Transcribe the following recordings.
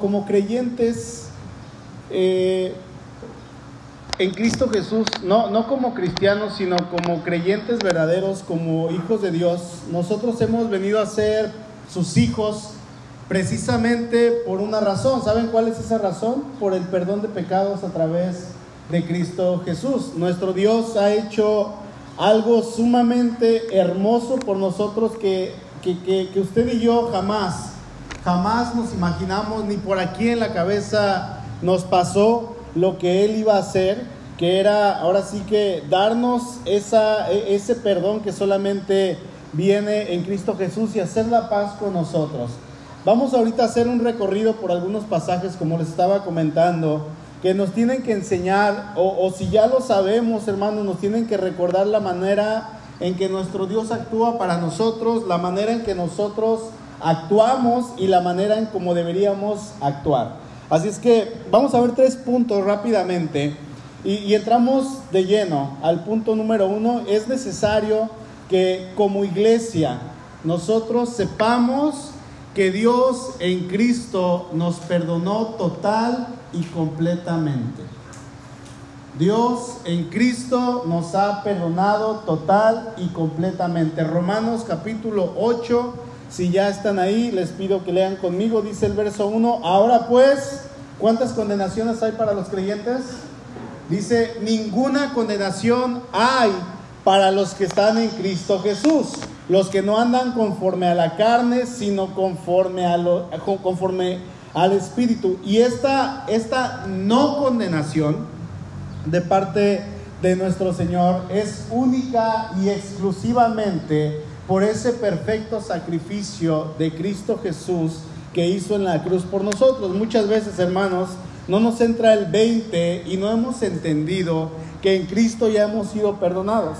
como creyentes eh, en Cristo Jesús, no, no como cristianos, sino como creyentes verdaderos, como hijos de Dios, nosotros hemos venido a ser sus hijos precisamente por una razón. ¿Saben cuál es esa razón? Por el perdón de pecados a través de Cristo Jesús. Nuestro Dios ha hecho algo sumamente hermoso por nosotros que, que, que, usted y yo jamás, jamás nos imaginamos, ni por aquí en la cabeza nos pasó lo que Él iba a hacer, que era ahora sí que darnos e, ese perdón que solamente viene en Cristo Jesús y hacer la paz con nosotros. Vamos ahorita a hacer un recorrido por algunos pasajes, como les estaba comentando, que nos tienen que enseñar, o, si ya lo sabemos, hermanos, nos tienen que recordar la manera en que nuestro Dios actúa para nosotros, la manera en que nosotros actuamos y la manera en cómo deberíamos actuar. Así es que vamos a ver tres puntos rápidamente y, entramos de lleno al punto número uno. Es necesario que como iglesia nosotros sepamos que Dios en Cristo nos perdonó total y completamente. Dios en Cristo nos ha perdonado total y completamente. Romanos capítulo 8, si ya están ahí, les pido que lean conmigo, dice el verso 1, ahora pues, ¿cuántas condenaciones hay para los creyentes? Dice, ninguna condenación hay para los que están en Cristo Jesús los que no andan conforme a la carne, sino conforme, a conforme al Espíritu. Y esta, esta no condenación de parte de nuestro Señor es única y exclusivamente por ese perfecto sacrificio de Cristo Jesús que hizo en la cruz por nosotros. Muchas veces, hermanos, no nos entra el 20 y no hemos entendido que en Cristo ya hemos sido perdonados.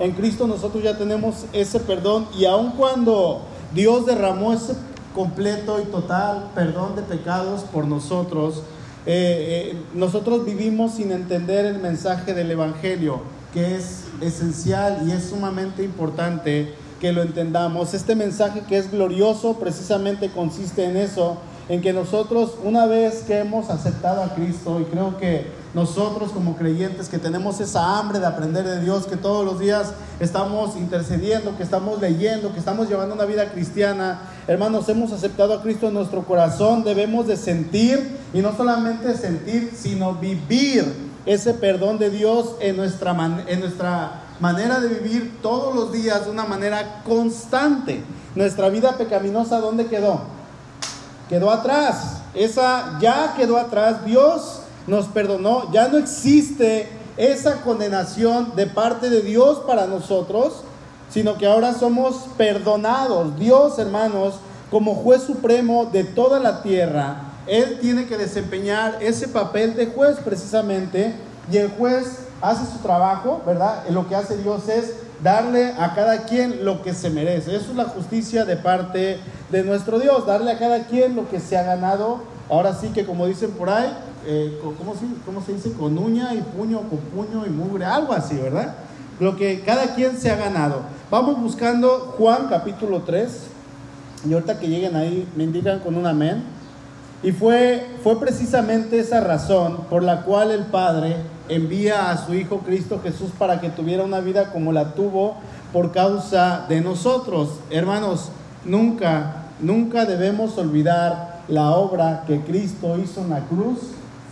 En Cristo nosotros ya tenemos ese perdón y aun cuando Dios derramó ese completo y total perdón de pecados por nosotros, eh, eh, nosotros vivimos sin entender el mensaje del Evangelio, que es esencial y es sumamente importante que lo entendamos. Este mensaje que es glorioso precisamente consiste en eso, en que nosotros una vez que hemos aceptado a Cristo, y creo que nosotros como creyentes que tenemos esa hambre de aprender de Dios, que todos los días estamos intercediendo, que estamos leyendo, que estamos llevando una vida cristiana, hermanos, hemos aceptado a Cristo en nuestro corazón, debemos de sentir y no solamente sentir, sino vivir ese perdón de Dios en nuestra, en nuestra manera de vivir todos los días de una manera constante. Nuestra vida pecaminosa, ¿dónde quedó? Quedó atrás. Esa ya quedó atrás. Dios nos perdonó, ya no existe esa condenación de parte de Dios para nosotros, sino que ahora somos perdonados. Dios, hermanos, como juez supremo de toda la tierra, Él tiene que desempeñar ese papel de juez precisamente, y el juez hace su trabajo, ¿verdad? Lo que hace Dios es darle a cada quien lo que se merece. Eso es la justicia de parte de nuestro Dios, darle a cada quien lo que se ha ganado. Ahora sí que como dicen por ahí, eh, ¿cómo, se, ¿cómo, se, dice? Con uña y puño, con puño y mugre, algo así, ¿verdad? Lo que cada quien se ha ganado. Vamos buscando Juan capítulo 3, y ahorita que lleguen ahí me indican con un amén. Y fue, fue precisamente esa razón por la cual el Padre envía a su Hijo Cristo Jesús para que tuviera una vida como la tuvo por causa de nosotros. Hermanos, nunca, nunca debemos olvidar la obra que Cristo hizo en la cruz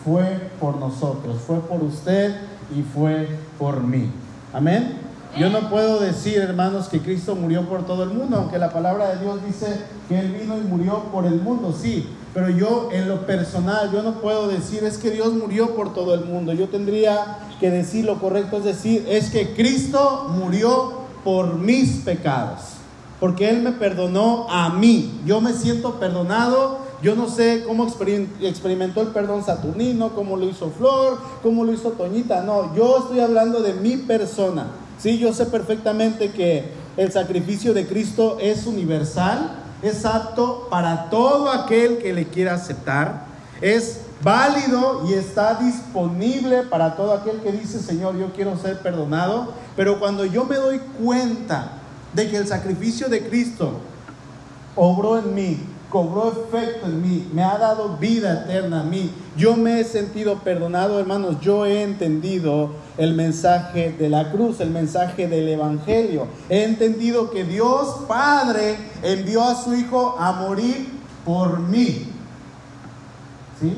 fue por nosotros, fue por usted y fue por mí. Amén. Yo no puedo decir, hermanos, que Cristo murió por todo el mundo, aunque la palabra de Dios dice que Él vino y murió por el mundo, sí, pero yo en lo personal, yo no puedo decir, es que Dios murió por todo el mundo. Yo tendría que decir lo correcto, es decir, es que Cristo murió por mis pecados, porque Él me perdonó a mí. Yo me siento perdonado yo no sé cómo experimentó el perdón Saturnino, cómo lo hizo Flor, cómo lo hizo Toñita. No, yo estoy hablando de mi persona. Sí, yo sé perfectamente que el sacrificio de Cristo es universal, es apto para todo aquel que le quiera aceptar, es válido y está disponible para todo aquel que dice, Señor, yo quiero ser perdonado. Pero cuando yo me doy cuenta de que el sacrificio de Cristo obró en mí cobró efecto en mí, me ha dado vida eterna a mí. Yo me he sentido perdonado, hermanos, yo he entendido el mensaje de la cruz, el mensaje del Evangelio. He entendido que Dios Padre envió a su Hijo a morir por mí. ¿Sí?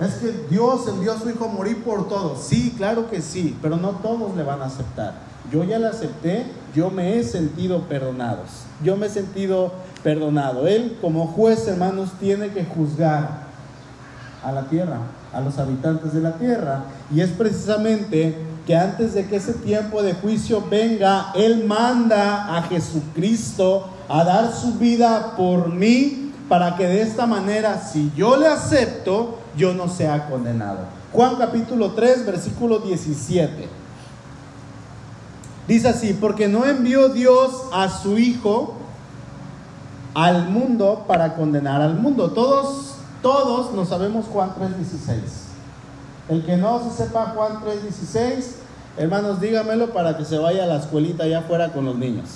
Es que Dios envió a su Hijo a morir por todos. Sí, claro que sí, pero no todos le van a aceptar. Yo ya le acepté, yo me he sentido perdonados. Yo me he sentido perdonado. Él como juez, hermanos, tiene que juzgar a la tierra, a los habitantes de la tierra. Y es precisamente que antes de que ese tiempo de juicio venga, Él manda a Jesucristo a dar su vida por mí, para que de esta manera, si yo le acepto, yo no sea condenado. Juan capítulo 3, versículo 17. Dice así, porque no envió Dios a su Hijo al mundo para condenar al mundo. Todos, todos no sabemos Juan 3.16. El que no se sepa Juan 3.16, hermanos, dígamelo para que se vaya a la escuelita allá afuera con los niños.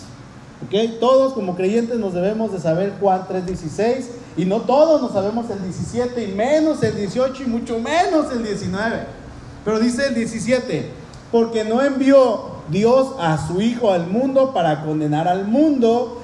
¿Ok? Todos como creyentes nos debemos de saber Juan 3.16 y no todos nos sabemos el 17 y menos el 18 y mucho menos el 19. Pero dice el 17, porque no envió Dios a su Hijo al mundo para condenar al mundo,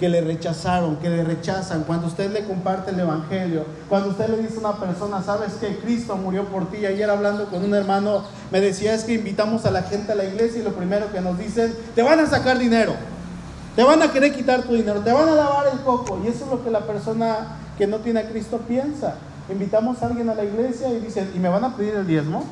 que le rechazaron, que le rechazan, cuando usted le comparte el Evangelio, cuando usted le dice a una persona, sabes que Cristo murió por ti, ayer hablando con un hermano me decía es que invitamos a la gente a la iglesia y lo primero que nos dicen, te van a sacar dinero, te van a querer quitar tu dinero, te van a lavar el coco y eso es lo que la persona que no tiene a Cristo piensa. Invitamos a alguien a la iglesia y dicen, ¿y me van a pedir el diezmo?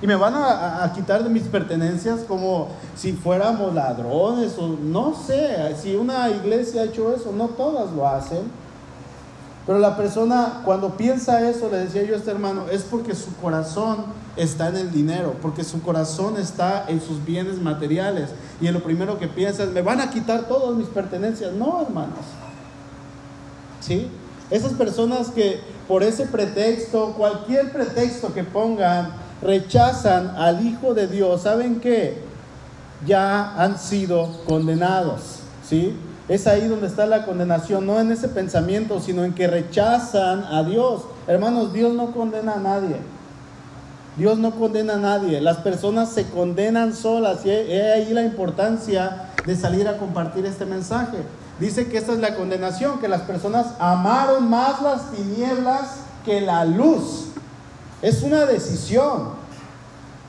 Y me van a, quitar de mis pertenencias como si fuéramos ladrones o no sé, si una iglesia ha hecho eso, no todas lo hacen. Pero la persona cuando piensa eso, le decía yo a este hermano, es porque su corazón está en el dinero, porque su corazón está en sus bienes materiales. Y lo primero que piensa es, me van a quitar todas mis pertenencias. No, hermanos. ¿Sí? Esas personas que por ese pretexto, cualquier pretexto que pongan, rechazan al Hijo de Dios, ¿saben qué? Ya han sido condenados, ¿sí? Es ahí donde está la condenación, no en ese pensamiento, sino en que rechazan a Dios. Hermanos, Dios no condena a nadie. Dios no condena a nadie. Las personas se condenan solas y es ahí la importancia de salir a compartir este mensaje. Dice que esta es la condenación, que las personas amaron más las tinieblas que la luz. Es una decisión.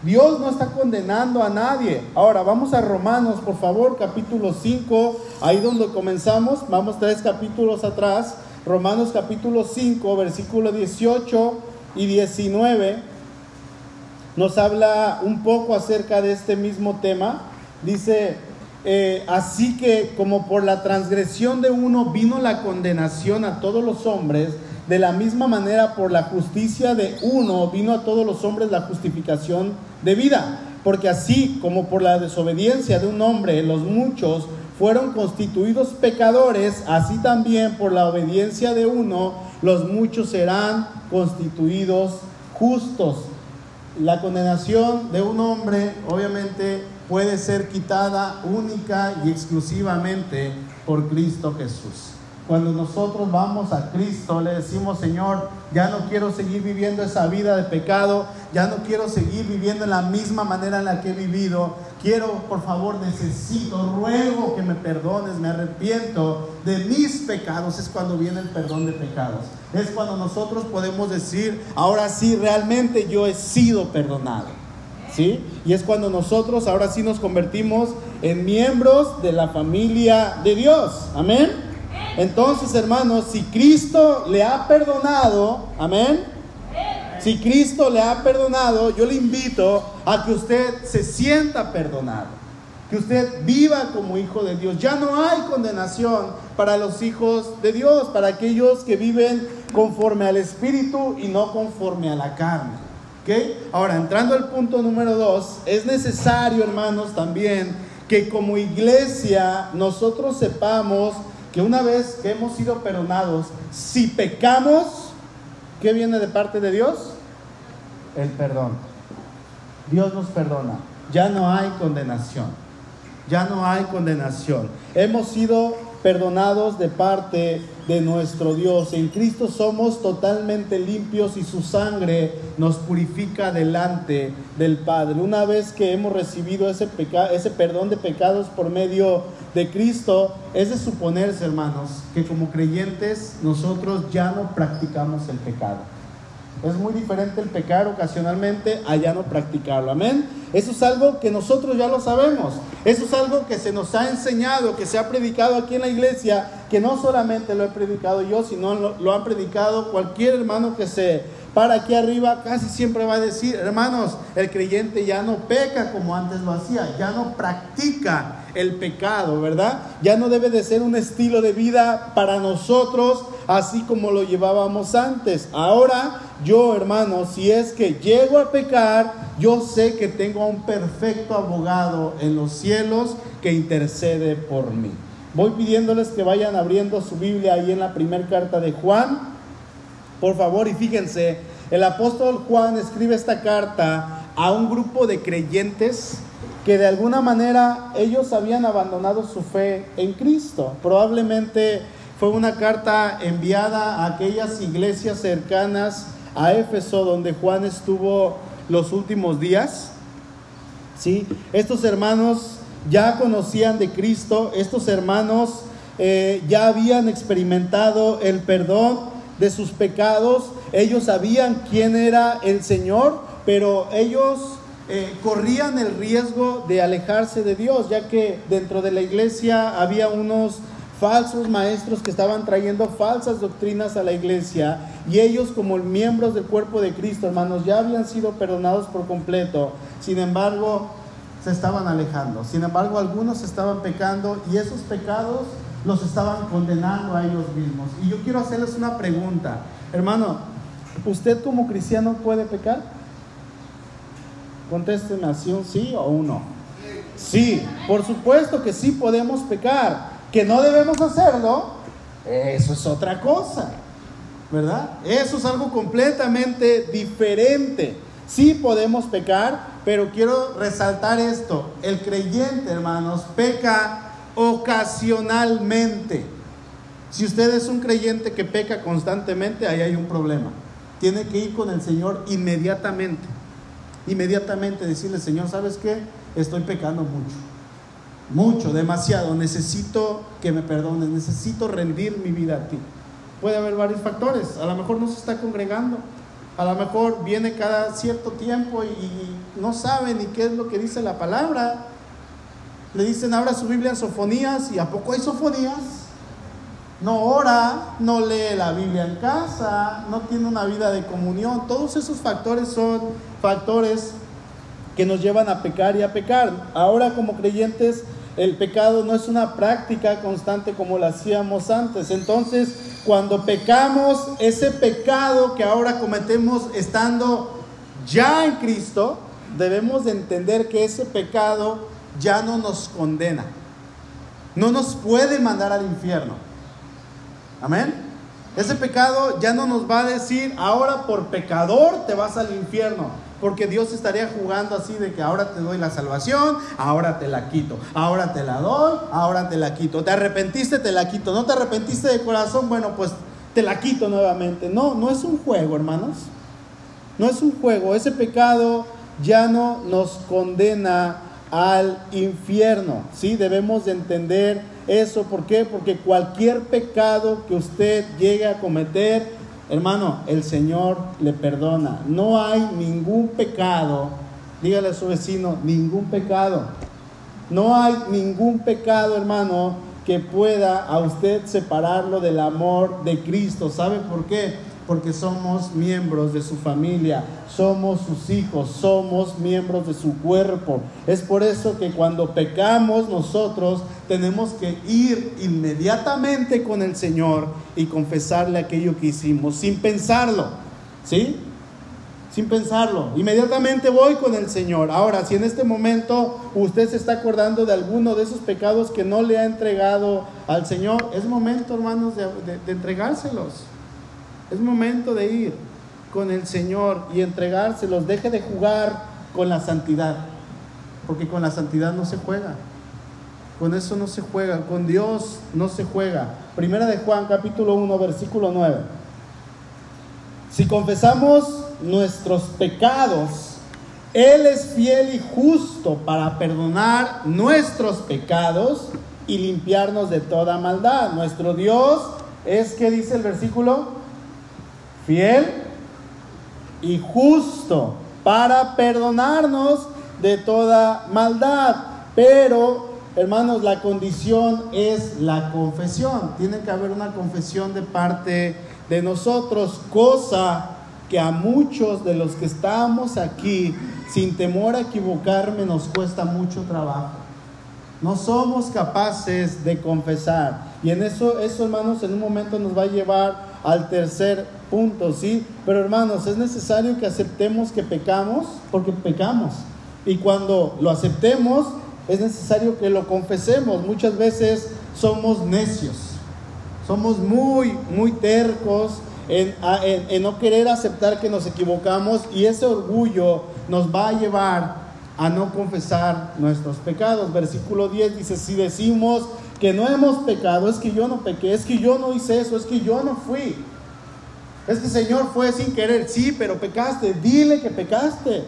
Dios no está condenando a nadie. Ahora vamos a Romanos, por favor, capítulo 5, ahí donde comenzamos, vamos tres capítulos atrás. Romanos capítulo 5, versículo 18 y 19, nos habla un poco acerca de este mismo tema. Dice, eh, así que como por la transgresión de uno vino la condenación a todos los hombres, de la misma manera, por la justicia de uno vino a todos los hombres la justificación de vida. Porque así como por la desobediencia de un hombre los muchos fueron constituidos pecadores, así también por la obediencia de uno los muchos serán constituidos justos. La condenación de un hombre obviamente puede ser quitada única y exclusivamente por Cristo Jesús. Cuando nosotros vamos a Cristo, le decimos, Señor, ya no quiero seguir viviendo esa vida de pecado, ya no quiero seguir viviendo en la misma manera en la que he vivido. Quiero, por favor, necesito, ruego que me perdones, me arrepiento de mis pecados. Es cuando viene el perdón de pecados. Es cuando nosotros podemos decir, ahora sí, realmente yo he sido perdonado. ¿Sí? Y es cuando nosotros ahora sí nos convertimos en miembros de la familia de Dios. Amén. Entonces, hermanos, si Cristo le ha perdonado, amén. Si Cristo le ha perdonado, yo le invito a que usted se sienta perdonado, que usted viva como hijo de Dios. Ya no hay condenación para los hijos de Dios, para aquellos que viven conforme al Espíritu y no conforme a la carne Ahora, entrando al punto número dos, es necesario, hermanos, también que como iglesia nosotros sepamos que una vez que hemos sido perdonados, si pecamos, ¿qué viene de parte de Dios? El perdón. Dios nos perdona. Ya no hay condenación. Ya no hay condenación. Hemos sido perdonados de parte nuestro Dios. En Cristo somos totalmente limpios y su sangre nos purifica delante del Padre. Una vez que hemos recibido ese, ese perdón de pecados por medio de Cristo, es de suponerse, hermanos, que como creyentes nosotros ya no practicamos el pecado. Es muy diferente el pecar ocasionalmente a ya no practicarlo. Amén. Eso es algo que nosotros ya lo sabemos. Eso es algo que se nos ha enseñado, que se ha predicado aquí en la iglesia, que no solamente lo he predicado yo, sino lo, han predicado cualquier hermano que se para aquí arriba casi siempre va a decir, hermanos, el creyente ya no peca como antes lo hacía, ya no practica el pecado, ¿verdad? Ya no debe de ser un estilo de vida para nosotros así como lo llevábamos antes. Ahora yo, hermano, si es que llego a pecar, yo sé que tengo a un perfecto abogado en los cielos que intercede por mí. Voy pidiéndoles que vayan abriendo su Biblia ahí en la primera carta de Juan. Por favor, y fíjense, el apóstol Juan escribe esta carta a un grupo de creyentes que de alguna manera ellos habían abandonado su fe en Cristo. Probablemente fue una carta enviada a aquellas iglesias cercanas a Éfeso donde Juan estuvo los últimos días. ¿Sí? Estos hermanos ya conocían de Cristo, estos hermanos eh, ya habían experimentado el perdón de sus pecados, ellos sabían quién era el Señor, pero ellos eh, corrían el riesgo de alejarse de Dios, ya que dentro de la iglesia había unos falsos maestros que estaban trayendo falsas doctrinas a la iglesia y ellos como miembros del cuerpo de Cristo, hermanos, ya habían sido perdonados por completo. Sin embargo, se estaban alejando. Sin embargo, algunos estaban pecando y esos pecados los estaban condenando a ellos mismos. Y yo quiero hacerles una pregunta. Hermano, ¿usted como cristiano puede pecar? Contésteme así un sí o un no. Sí, por supuesto que sí podemos pecar. Que no debemos hacerlo, eso es otra cosa. ¿Verdad? Eso es algo completamente diferente. Sí podemos pecar, pero quiero resaltar esto. El creyente, hermanos, peca ocasionalmente. Si usted es un creyente que peca constantemente, ahí hay un problema. Tiene que ir con el Señor inmediatamente inmediatamente decirle, Señor, ¿sabes qué? Estoy pecando mucho. Mucho, demasiado. Necesito que me perdones. Necesito rendir mi vida a ti. Puede haber varios factores. A lo mejor no se está congregando. A lo mejor viene cada cierto tiempo y, no sabe ni qué es lo que dice la palabra. Le dicen, abra su Biblia en sofonías y ¿a poco hay sofonías? no ora, no lee la Biblia en casa, no tiene una vida de comunión. Todos esos factores son factores que nos llevan a pecar y a pecar. Ahora como creyentes el pecado no es una práctica constante como lo hacíamos antes. Entonces, cuando pecamos, ese pecado que ahora cometemos estando ya en Cristo, debemos de entender que ese pecado ya no nos condena. No nos puede mandar al infierno. Amén. Ese pecado ya no nos va a decir, ahora por pecador te vas al infierno. Porque Dios estaría jugando así de que ahora te doy la salvación, ahora te la quito, ahora te la doy, ahora te la quito. Te arrepentiste, te la quito. No te arrepentiste de corazón, bueno, pues te la quito nuevamente. No, no es un juego, hermanos. No es un juego. Ese pecado ya no nos condena al infierno. ¿sí? Debemos de entender eso. ¿Por qué? Porque cualquier pecado que usted llegue a cometer, hermano, el Señor le perdona. No hay ningún pecado, dígale a su vecino, ningún pecado. No hay ningún pecado, hermano, que pueda a usted separarlo del amor de Cristo. ¿Sabe por qué? Porque somos miembros de su familia, somos sus hijos, somos miembros de su cuerpo. Es por eso que cuando pecamos nosotros tenemos que ir inmediatamente con el Señor y confesarle aquello que hicimos sin pensarlo. ¿Sí? sin pensarlo. Inmediatamente voy con el Señor. Ahora, si en este momento usted se está acordando de alguno de esos pecados que no le ha entregado al Señor, es momento, hermanos, de, entregárselos. Es momento de ir con el Señor y entregárselos. Deje de jugar con la santidad, porque con la santidad no se juega. Con eso no se juega, con Dios no se juega. Primera de Juan capítulo 1 versículo 9. Si confesamos nuestros pecados, Él es fiel y justo para perdonar nuestros pecados y limpiarnos de toda maldad. Nuestro Dios es, que dice el versículo? Fiel y justo para perdonarnos de toda maldad. Pero, hermanos, la condición es la confesión. Tiene que haber una confesión de parte de nosotros, cosa que a muchos de los que estamos aquí, sin temor a equivocarme, nos cuesta mucho trabajo. No somos capaces de confesar. Y en eso, eso, hermanos, en un momento nos va a llevar al tercer punto, ¿sí? Pero hermanos, es necesario que aceptemos que pecamos, porque pecamos. Y cuando lo aceptemos, es necesario que lo confesemos. Muchas veces somos necios, somos muy, muy tercos, en, no querer aceptar que nos equivocamos y ese orgullo nos va a llevar a no confesar nuestros pecados. Versículo 10 dice, si decimos que no hemos pecado, es que yo no pequé, es que yo no hice eso, es que yo no fui. Es que Señor fue sin querer, sí, pero pecaste, dile que pecaste.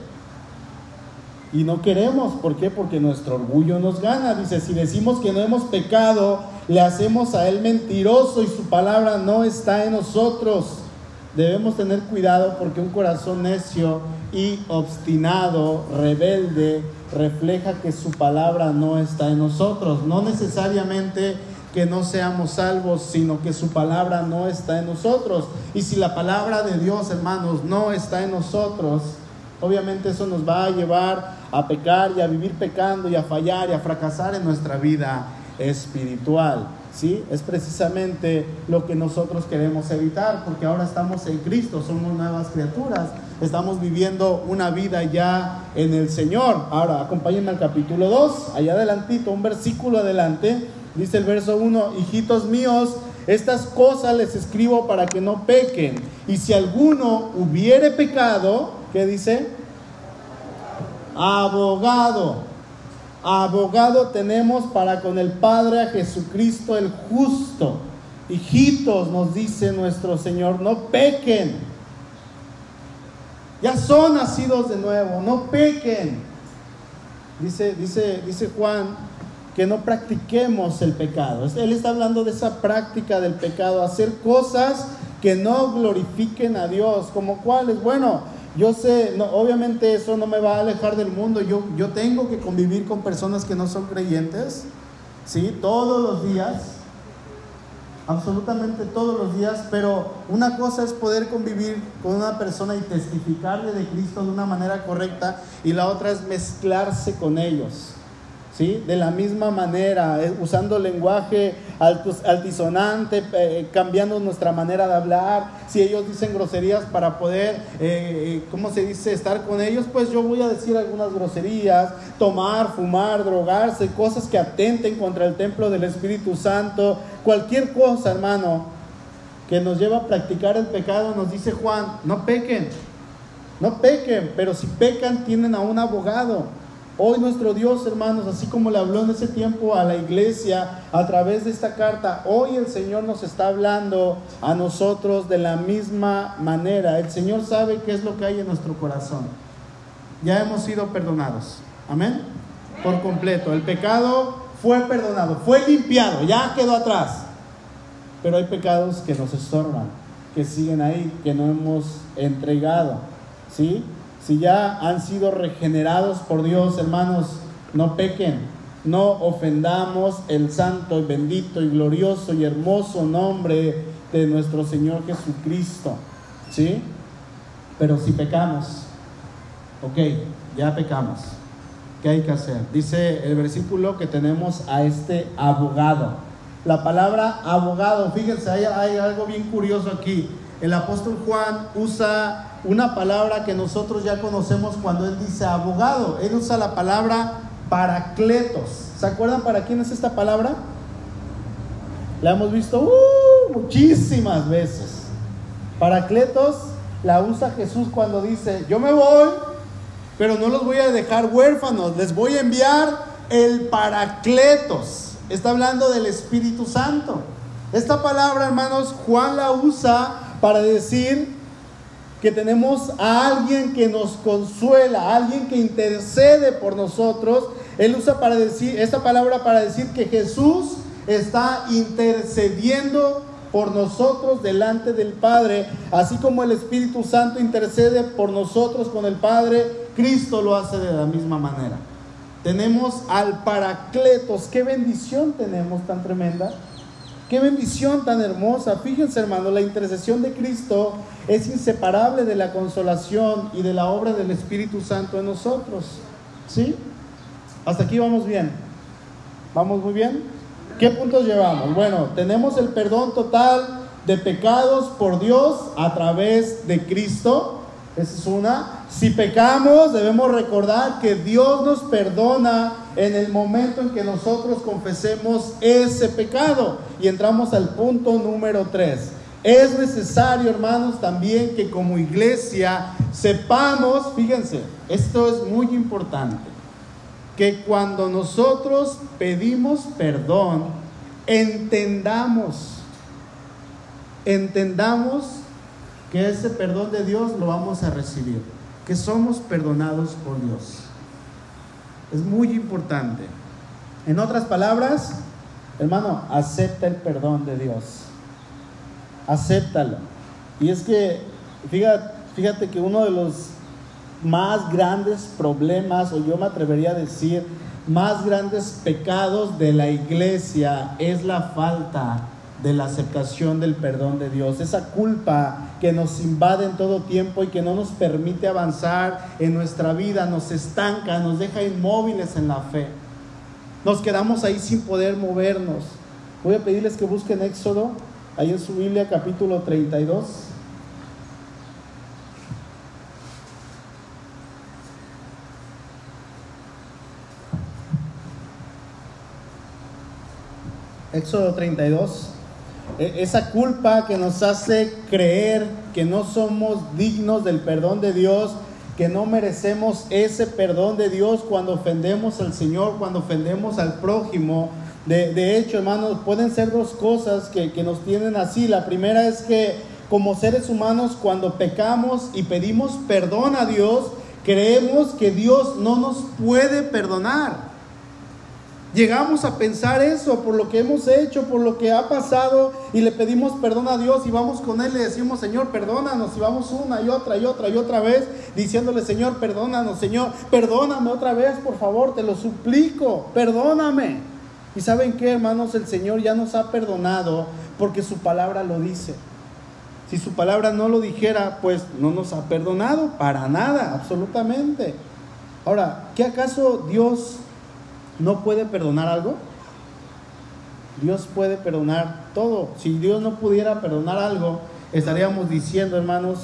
Y no queremos, ¿por qué? Porque nuestro orgullo nos gana. Dice, si decimos que no hemos pecado, le hacemos a Él mentiroso y su palabra no está en nosotros. Debemos tener cuidado porque un corazón necio y obstinado, rebelde, refleja que su palabra no está en nosotros. No necesariamente que no seamos salvos, sino que su palabra no está en nosotros. Y si la palabra de Dios, hermanos, no está en nosotros, obviamente eso nos va a llevar a pecar y a vivir pecando y a fallar y a fracasar en nuestra vida espiritual. ¿sí? Es precisamente lo que nosotros queremos evitar, porque ahora estamos en Cristo, somos nuevas criaturas, estamos viviendo una vida ya en el Señor. Ahora, acompáñenme al capítulo 2, allá adelantito, un versículo adelante, dice el verso 1, hijitos míos, estas cosas les escribo para que no pequen. Y si alguno hubiere pecado, ¿qué dice? Abogado abogado tenemos para con el Padre a Jesucristo el justo. Hijitos, nos dice nuestro Señor, no pequen. Ya son nacidos de nuevo, no pequen. Dice, dice, dice Juan que no practiquemos el pecado. Él está hablando de esa práctica del pecado, hacer cosas que no glorifiquen a Dios, como cuáles. Bueno, yo sé, obviamente eso no me va a alejar del mundo. Yo, yo tengo que convivir con personas que no son creyentes, ¿sí? Todos los días, absolutamente todos los días, pero una cosa es poder convivir con una persona y testificarle de Cristo de una manera correcta y la otra es mezclarse con ellos. De la misma manera, eh, usando lenguaje altisonante, eh, cambiando nuestra manera de hablar. Si ellos dicen groserías para poder, eh, ¿cómo se dice?, estar con ellos, pues yo voy a decir algunas groserías, tomar, fumar, drogarse, cosas que atenten contra el templo del Espíritu Santo, cualquier cosa, hermano, que nos lleva a practicar el pecado, nos dice Juan, no pequen, no pequen, pero si pecan tienen a un abogado Hoy nuestro Dios, hermanos, así como le habló en ese tiempo a la iglesia a través de esta carta, hoy el Señor nos está hablando a nosotros de la misma manera. El Señor sabe qué es lo que hay en nuestro corazón. Ya hemos sido perdonados. Amén. Por completo. El pecado fue perdonado, fue limpiado, ya quedó atrás. Pero hay pecados que nos estorban, que siguen ahí, que no hemos entregado. ¿Sí? Si ya han sido regenerados por Dios, hermanos, no pequen, no ofendamos el santo y bendito y glorioso y hermoso nombre de nuestro Señor Jesucristo. ¿Sí? Pero si pecamos, ok, ya pecamos. ¿Qué hay que hacer? Dice el versículo que tenemos a este abogado. La palabra abogado, fíjense, hay, hay algo bien curioso aquí. El apóstol Juan usa una palabra que nosotros ya conocemos cuando él dice abogado. Él usa la palabra paracletos. ¿Se acuerdan para quién es esta palabra? La hemos visto uh, muchísimas veces. Paracletos la usa Jesús cuando dice, yo me voy, pero no los voy a dejar huérfanos, les voy a enviar el paracletos. Está hablando del Espíritu Santo. Esta palabra, hermanos, Juan la usa para decir que tenemos a alguien que nos consuela, a alguien que intercede por nosotros. Él usa para decir esta palabra para decir que Jesús está intercediendo por nosotros delante del Padre, así como el Espíritu Santo intercede por nosotros con el Padre, Cristo lo hace de la misma manera. Tenemos al Paracletos, qué bendición tenemos tan tremenda. Qué bendición tan hermosa. Fíjense, hermano, la intercesión de Cristo es inseparable de la consolación y de la obra del Espíritu Santo en nosotros. ¿Sí? Hasta aquí vamos bien. ¿Vamos muy bien? ¿Qué puntos llevamos? Bueno, tenemos el perdón total de pecados por Dios a través de Cristo. Esa es una. Si pecamos, debemos recordar que Dios nos perdona en el momento en que nosotros confesemos ese pecado. Y entramos al punto número tres. Es necesario, hermanos, también que como iglesia sepamos, fíjense, esto es muy importante, que cuando nosotros pedimos perdón, entendamos, entendamos que ese perdón de Dios lo vamos a recibir, que somos perdonados por Dios. Es muy importante. En otras palabras, hermano, acepta el perdón de Dios. Acéptalo. Y es que, fíjate, fíjate que uno de los más grandes problemas, o yo me atrevería a decir, más grandes pecados de la iglesia es la falta de la aceptación del perdón de Dios, esa culpa que nos invade en todo tiempo y que no nos permite avanzar en nuestra vida, nos estanca, nos deja inmóviles en la fe. Nos quedamos ahí sin poder movernos. Voy a pedirles que busquen Éxodo, ahí en su Biblia capítulo 32. Éxodo 32. E, esa culpa que nos hace creer que no somos dignos del perdón de Dios, que no merecemos ese perdón de Dios cuando ofendemos al Señor, cuando ofendemos al prójimo. De, hecho, hermanos, pueden ser dos cosas que, que nos tienen así. La primera es que como seres humanos, cuando pecamos y pedimos perdón a Dios, creemos que Dios no nos puede perdonar. Llegamos a pensar eso por lo que hemos hecho, por lo que ha pasado y le pedimos perdón a Dios y vamos con Él, le decimos, Señor, perdónanos y vamos una y otra y otra y otra vez diciéndole, Señor, perdónanos, Señor, perdóname otra vez, por favor, te lo suplico, perdóname. Y saben qué, hermanos, el Señor ya nos ha perdonado porque su palabra lo dice. Si su palabra no lo dijera, pues no nos ha perdonado para nada, absolutamente. Ahora, ¿qué acaso Dios no puede perdonar algo? Dios puede perdonar todo. Si Dios no pudiera perdonar algo, estaríamos diciendo, hermanos,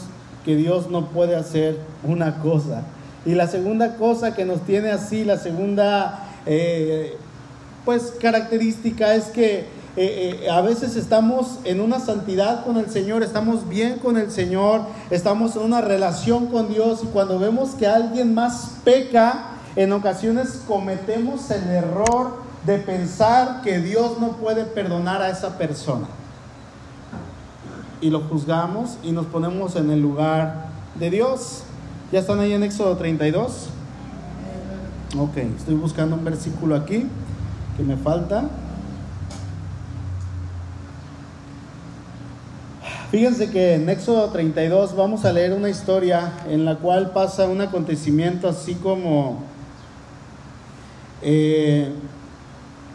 que Dios no puede hacer una cosa. Y la segunda cosa que nos tiene así, la segunda eh, pues característica es que eh, eh, a veces estamos en una santidad con el Señor, estamos bien con el Señor, estamos en una relación con Dios y cuando vemos que alguien más peca, en ocasiones cometemos el error de pensar que Dios no puede perdonar a esa persona. Y lo juzgamos y nos ponemos en el lugar de Dios. ¿Ya están ahí en Éxodo 32? Ok, estoy buscando un versículo aquí que me falta. Fíjense que en Éxodo 32 vamos a leer una historia en la cual pasa un acontecimiento así como eh,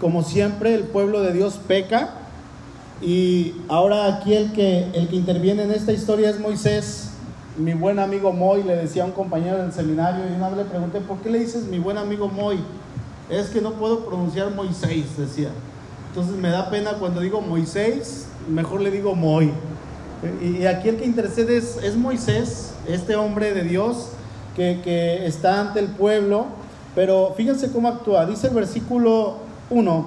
como siempre, el pueblo de Dios peca. Y ahora aquí el que, el que interviene en esta historia es Moisés. Mi buen amigo Moy le decía a un compañero del seminario y una vez le pregunté, ¿por qué le dices mi buen amigo Moy? Es que no puedo pronunciar Moisés, decía. Entonces me da pena cuando digo Moisés, mejor le digo Moy. Y aquí el que intercede es, es Moisés, este hombre de Dios que, que está ante el pueblo. Pero fíjense cómo actúa. Dice el versículo 1,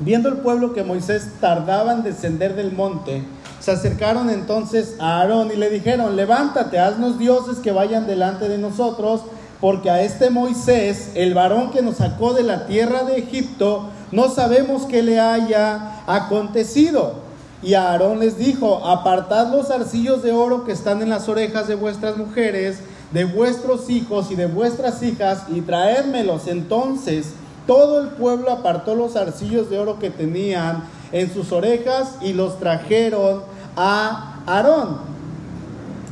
viendo el pueblo que Moisés tardaba en descender del monte, se acercaron entonces a Aarón y le dijeron, levántate, haznos dioses que vayan delante de nosotros, porque a este Moisés, el varón que nos sacó de la tierra de Egipto, no sabemos qué le haya acontecido. Y Aarón les dijo, apartad los arcillos de oro que están en las orejas de vuestras mujeres, de vuestros hijos y de vuestras hijas, y traédmelos. Entonces todo el pueblo apartó los arcillos de oro que tenían en sus orejas y los trajeron a Aarón.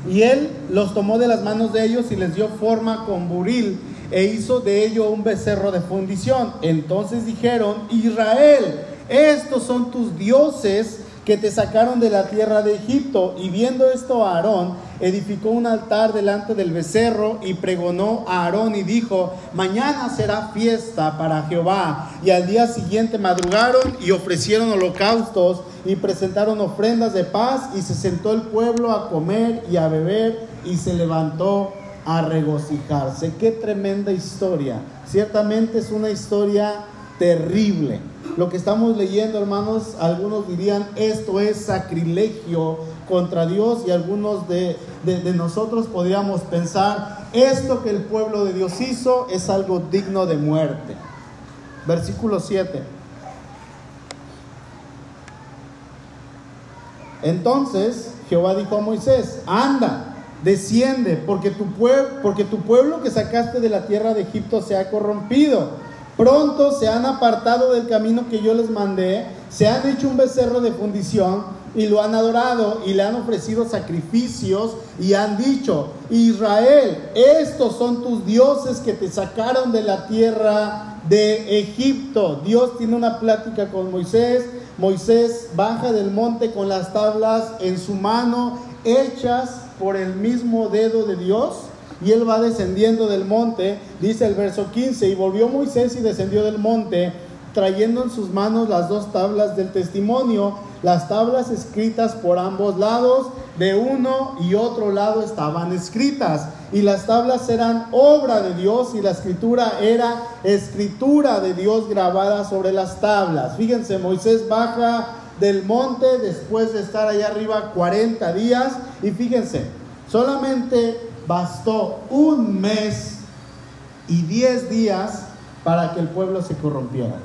Y él los tomó de las manos de ellos y les dio forma con buril e hizo de ello un becerro de fundición. Entonces dijeron, Israel, estos son tus dioses que te sacaron de la tierra de Egipto. Y viendo esto Aarón, edificó un altar delante del becerro y pregonó a Aarón y dijo, mañana será fiesta para Jehová. Y al día siguiente madrugaron y ofrecieron holocaustos y presentaron ofrendas de paz y se sentó el pueblo a comer y a beber y se levantó a regocijarse. Qué tremenda historia. Ciertamente es una historia terrible. Lo que estamos leyendo, hermanos, algunos dirían, esto es sacrilegio contra Dios y algunos de, nosotros podríamos pensar, esto que el pueblo de Dios hizo es algo digno de muerte. Versículo 7. Entonces Jehová dijo a Moisés, anda, desciende, porque tu, porque tu pueblo que sacaste de la tierra de Egipto se ha corrompido Pronto se han apartado del camino que yo les mandé, se han hecho un becerro de fundición y lo han adorado y le han ofrecido sacrificios y han dicho, Israel, estos son tus dioses que te sacaron de la tierra de Egipto. Dios tiene una plática con Moisés. Moisés baja del monte con las tablas en su mano, hechas por el mismo dedo de Dios y él va descendiendo del monte, dice el verso 15, y volvió Moisés y descendió del monte, trayendo en sus manos las dos tablas del testimonio, las tablas escritas por ambos lados, de uno y otro lado estaban escritas, y las tablas eran obra de Dios y la escritura era escritura de Dios grabada sobre las tablas. Fíjense, Moisés baja del monte después de estar allá arriba 40 días, y fíjense, solamente bastó un mes y diez días para que el pueblo se corrompiera.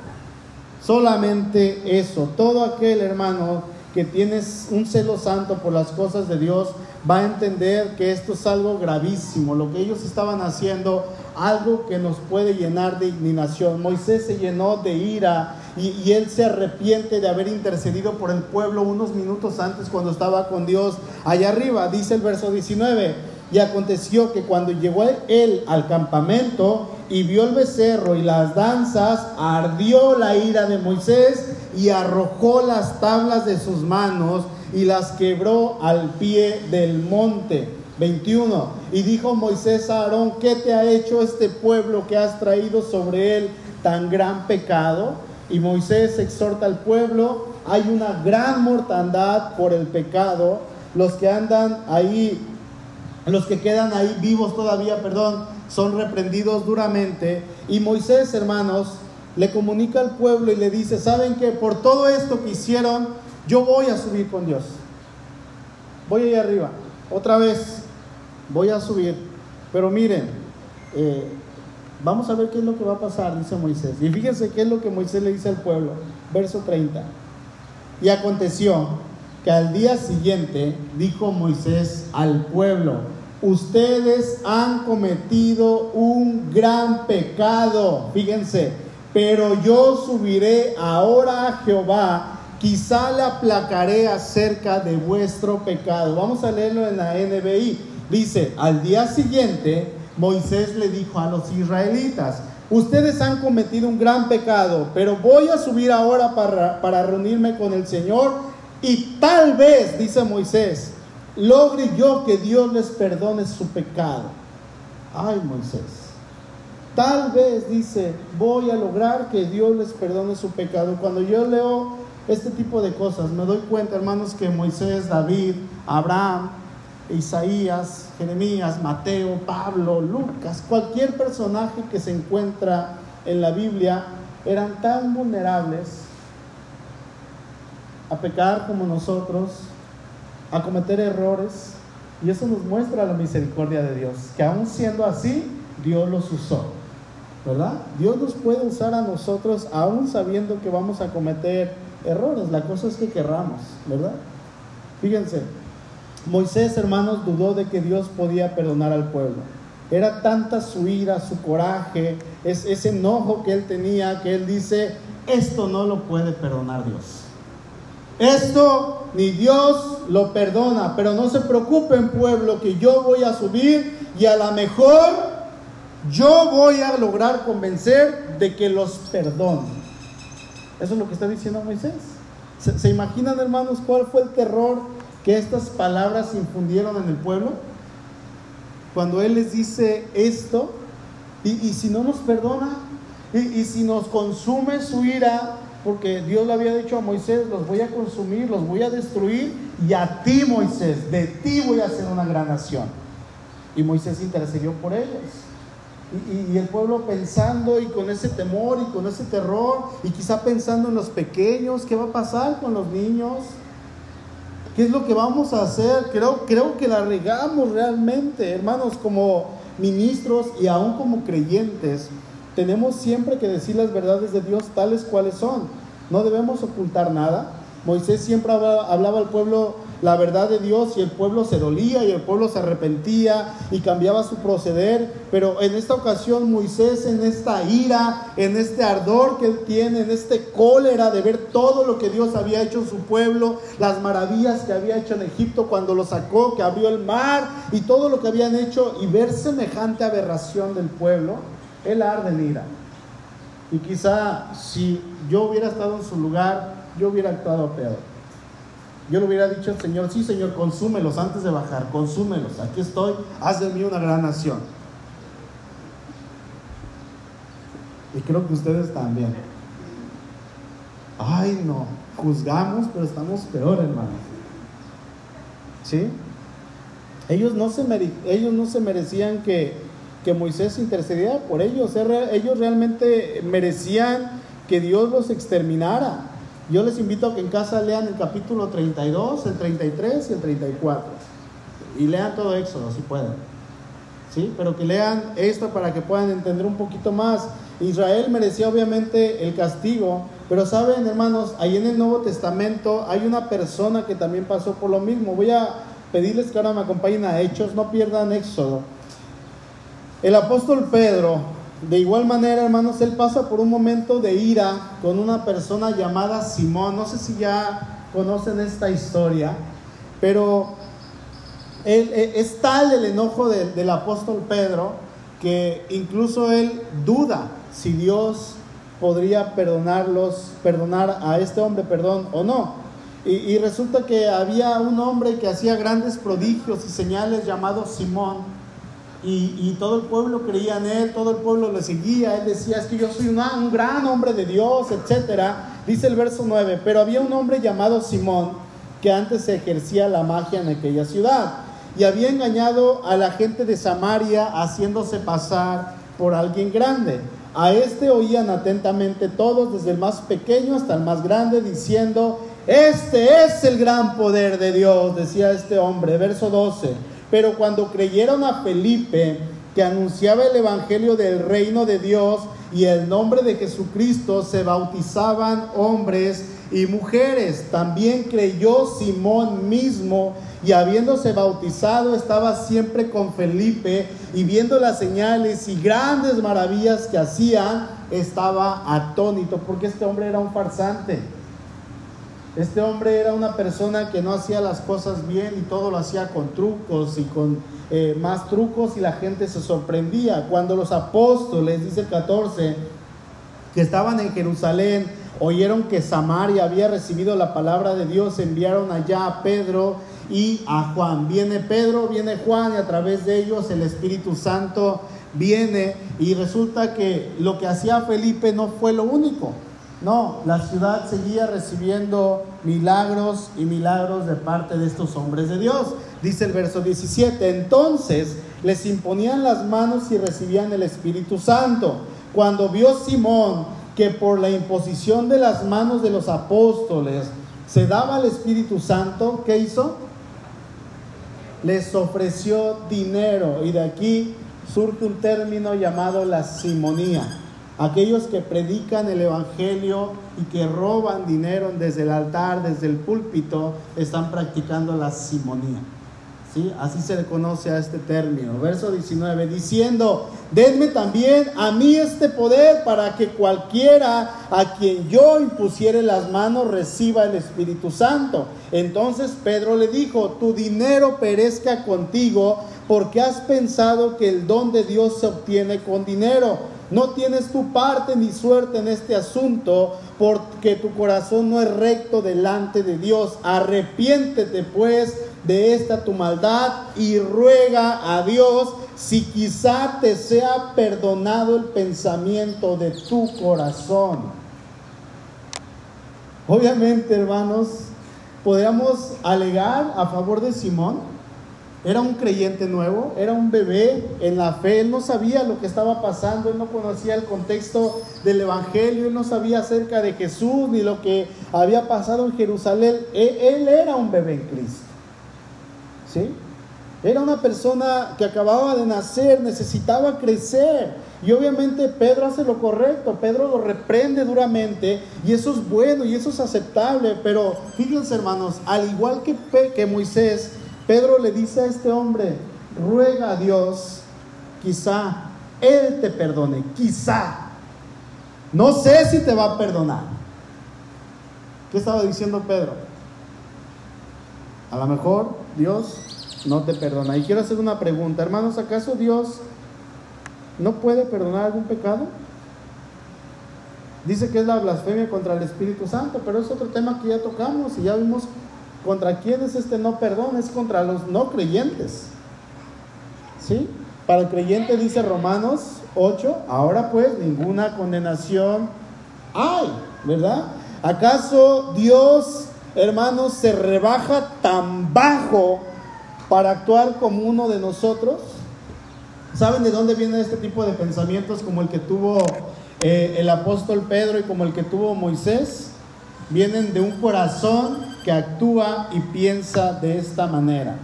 Solamente eso, todo aquel hermano que tienes un celo santo por las cosas de Dios va a entender que esto es algo gravísimo, lo que ellos estaban haciendo, algo que nos puede llenar de indignación. Moisés se llenó de ira y, y, él se arrepiente de haber intercedido por el pueblo unos minutos antes cuando estaba con Dios allá arriba. Dice el verso 19, y aconteció que cuando llegó él al campamento y vio el becerro y las danzas, ardió la ira de Moisés y arrojó las tablas de sus manos y las quebró al pie del monte. 21. Y dijo Moisés a Aarón, ¿qué te ha hecho este pueblo que has traído sobre él tan gran pecado? Y Moisés exhorta al pueblo, hay una gran mortandad por el pecado, los que andan ahí los que quedan ahí vivos todavía, perdón, son reprendidos duramente. Y Moisés, hermanos, le comunica al pueblo y le dice, ¿saben que Por todo esto que hicieron, yo voy a subir con Dios. Voy allá arriba. Otra vez, voy a subir. Pero miren, eh, vamos a ver qué es lo que va a pasar, dice Moisés. Y fíjense qué es lo que Moisés le dice al pueblo. Verso 30. Y aconteció que al día siguiente dijo Moisés al pueblo, ustedes han cometido un gran pecado, fíjense, pero yo subiré ahora a Jehová, quizá le aplacaré acerca de vuestro pecado. Vamos a leerlo en la NBI. Dice, al día siguiente, Moisés le dijo a los israelitas, ustedes han cometido un gran pecado, pero voy a subir ahora para, para reunirme con el Señor y tal vez, dice Moisés, logre yo que Dios les perdone su pecado. Ay, Moisés. Tal vez dice, voy a lograr que Dios les perdone su pecado. Cuando yo leo este tipo de cosas, me doy cuenta, hermanos, que Moisés, David, Abraham, Isaías, Jeremías, Mateo, Pablo, Lucas, cualquier personaje que se encuentra en la Biblia, eran tan vulnerables a pecar como nosotros, a cometer errores, y eso nos muestra la misericordia de Dios, que aún siendo así, Dios los usó. ¿Verdad? Dios nos puede usar a nosotros aún sabiendo que vamos a cometer errores. La cosa es que querramos, ¿verdad? Fíjense, Moisés, hermanos, dudó de que Dios podía perdonar al pueblo. Era tanta su ira, su coraje, es, ese enojo que él tenía, que él dice, esto no lo puede perdonar Dios. Esto ni Dios lo perdona, pero no se preocupen pueblo que yo voy a subir y a lo mejor yo voy a lograr convencer de que los perdone. Eso es lo que está diciendo Moisés. ¿Se, imaginan hermanos cuál fue el terror que estas palabras infundieron en el pueblo? Cuando Él les dice esto, y, si no nos perdona, y, y si nos consume su ira, porque Dios le había dicho a Moisés, los voy a consumir, los voy a destruir, y a ti Moisés, de ti voy a hacer una gran nación. Y Moisés intercedió por ellos. Y, y, el pueblo pensando y con ese temor y con ese terror, y quizá pensando en los pequeños, ¿qué va a pasar con los niños? ¿Qué es lo que vamos a hacer? Creo, creo que la regamos realmente, hermanos, como ministros y aún como creyentes tenemos siempre que decir las verdades de Dios tales cuales son. No debemos ocultar nada. Moisés siempre hablaba, al pueblo la verdad de Dios y el pueblo se dolía y el pueblo se arrepentía y cambiaba su proceder. Pero en esta ocasión Moisés en esta ira, en este ardor que él tiene, en este cólera de ver todo lo que Dios había hecho en su pueblo, las maravillas que había hecho en Egipto cuando lo sacó, que abrió el mar y todo lo que habían hecho y ver semejante aberración del pueblo él arde en ira. Y quizá si yo hubiera estado en su lugar, yo hubiera actuado peor. Yo le hubiera dicho al Señor, sí Señor, consúmelos antes de bajar, consúmelos. Aquí estoy, haz de mí una gran nación. Y creo que ustedes también. Ay, no, juzgamos, pero estamos peor, hermanos. ¿Sí? Ellos no se, ellos no se merecían que que Moisés intercediera por ellos. Ellos realmente merecían que Dios los exterminara. Yo les invito a que en casa lean el capítulo 32, el 33 y el 34. Y lean todo Éxodo si pueden. ¿Sí? Pero que lean esto para que puedan entender un poquito más. Israel merecía obviamente el castigo, pero saben hermanos, ahí en el Nuevo Testamento hay una persona que también pasó por lo mismo. Voy a pedirles que ahora me acompañen a Hechos, no pierdan Éxodo. El apóstol Pedro, de igual manera, hermanos, él pasa por un momento de ira con una persona llamada Simón. No sé si ya conocen esta historia, pero eh, es tal el enojo del apóstol Pedro que incluso él duda si Dios podría perdonarlos, perdonar a este hombre, perdón, o no. Y resulta que había un hombre que hacía grandes prodigios y señales llamado Simón y, todo el pueblo creía en él, todo el pueblo le seguía, él decía, es que yo soy un gran hombre de Dios, etc. Dice el verso 9, pero había un hombre llamado Simón que antes ejercía la magia en aquella ciudad y había engañado a la gente de Samaria haciéndose pasar por alguien grande. A este oían atentamente todos, desde el más pequeño hasta el más grande, diciendo, este es el gran poder de Dios, decía este hombre. Verso 12. Pero cuando creyeron a Felipe, que anunciaba el Evangelio del reino de Dios y el nombre de Jesucristo, se bautizaban hombres y mujeres. También creyó Simón mismo y habiéndose bautizado estaba siempre con Felipe y viendo las señales y grandes maravillas que hacían, estaba atónito porque este hombre era un farsante. Este hombre era una persona que no hacía las cosas bien y todo lo hacía con trucos y con eh, más trucos y la gente se sorprendía. Cuando los apóstoles, dice el 14, que estaban en Jerusalén, oyeron que Samaria había recibido la palabra de Dios, enviaron allá a Pedro y a Juan. Viene Pedro, viene Juan y a través de ellos el Espíritu Santo viene y resulta que lo que hacía Felipe no fue lo único No, la ciudad seguía recibiendo milagros y milagros de parte de estos hombres de Dios. Dice el verso 17, entonces les imponían las manos y recibían el Espíritu Santo. Cuando vio Simón que por la imposición de las manos de los apóstoles se daba el Espíritu Santo, ¿qué hizo? Les ofreció dinero y de aquí surge un término llamado la simonía aquellos que predican el Evangelio y que roban dinero desde el altar, desde el púlpito, están practicando la simonía. ¿Sí? Así se le conoce a este término. Verso 19, diciendo, denme también a mí este poder para que cualquiera a quien yo impusiere las manos reciba el Espíritu Santo. Entonces Pedro le dijo, tu dinero perezca contigo porque has pensado que el don de Dios se obtiene con dinero no tienes tu parte ni suerte en este asunto, porque tu corazón no es recto delante de Dios. Arrepiéntete pues de esta tu maldad y ruega a Dios si quizá te sea perdonado el pensamiento de tu corazón. Obviamente, hermanos, podríamos alegar a favor de Simón era un creyente nuevo, era un bebé en la fe, él no sabía lo que estaba pasando, él no conocía el contexto del Evangelio, él no sabía acerca de Jesús ni lo que había pasado en Jerusalén. Él, era un bebé en Cristo. ¿Sí? Era una persona que acababa de nacer, necesitaba crecer. Y obviamente Pedro hace lo correcto, Pedro lo reprende duramente y eso es bueno y eso es aceptable. Pero fíjense hermanos, al igual que, que Moisés, Pedro le dice a este hombre, ruega a Dios, quizá Él te perdone, quizá. No sé si te va a perdonar. ¿Qué estaba diciendo Pedro? A lo mejor Dios no te perdona. Y quiero hacer una pregunta, hermanos, ¿acaso Dios no puede perdonar algún pecado? Dice que es la blasfemia contra el Espíritu Santo, pero es otro tema que ya tocamos y ya vimos ¿Contra quién es este no perdón? Es contra los no creyentes. ¿Sí? Para el creyente dice Romanos 8, ahora pues ninguna condenación hay, ¿verdad? ¿Acaso Dios, hermanos, se rebaja tan bajo para actuar como uno de nosotros? ¿Saben de dónde viene este tipo de pensamientos como el que tuvo eh, el apóstol Pedro y como el que tuvo Moisés? Vienen de un corazón que actúa y piensa de esta manera.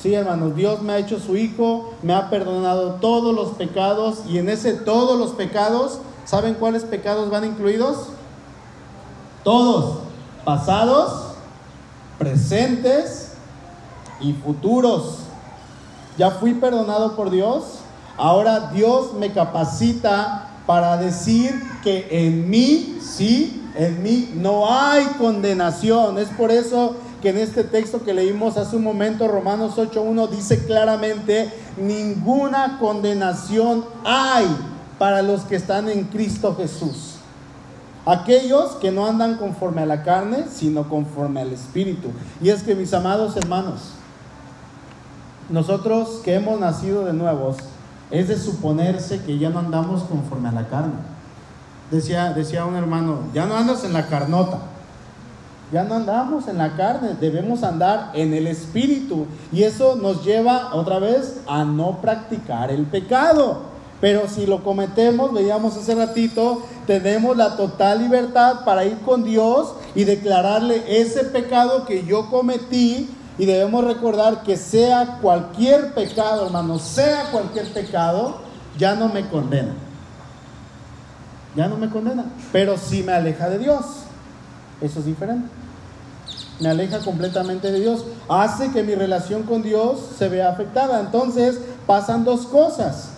Sí, hermanos, Dios me ha hecho su hijo, me ha perdonado todos los pecados y en ese todos los pecados, ¿saben cuáles pecados van incluidos? Todos, pasados, presentes y futuros. Ya fui perdonado por Dios, ahora Dios me capacita para decir que en mí sí en mí no hay condenación. Es por eso que en este texto que leímos hace un momento, Romanos 8.1, dice claramente, ninguna condenación hay para los que están en Cristo Jesús. Aquellos que no andan conforme a la carne, sino conforme al Espíritu. Y es que mis amados hermanos, nosotros que hemos nacido de nuevos, es de suponerse que ya no andamos conforme a la carne Decía, decía un hermano, ya no andas en la carnota, ya no andamos en la carne, debemos andar en el espíritu. Y eso nos lleva otra vez a no practicar el pecado. Pero si lo cometemos, veíamos hace ratito, tenemos la total libertad para ir con Dios y declararle ese pecado que yo cometí. Y debemos recordar que sea cualquier pecado, hermano, sea cualquier pecado, ya no me condena ya no me condena, pero sí me aleja de Dios. Eso es diferente. Me aleja completamente de Dios. Hace que mi relación con Dios se vea afectada. Entonces pasan dos cosas.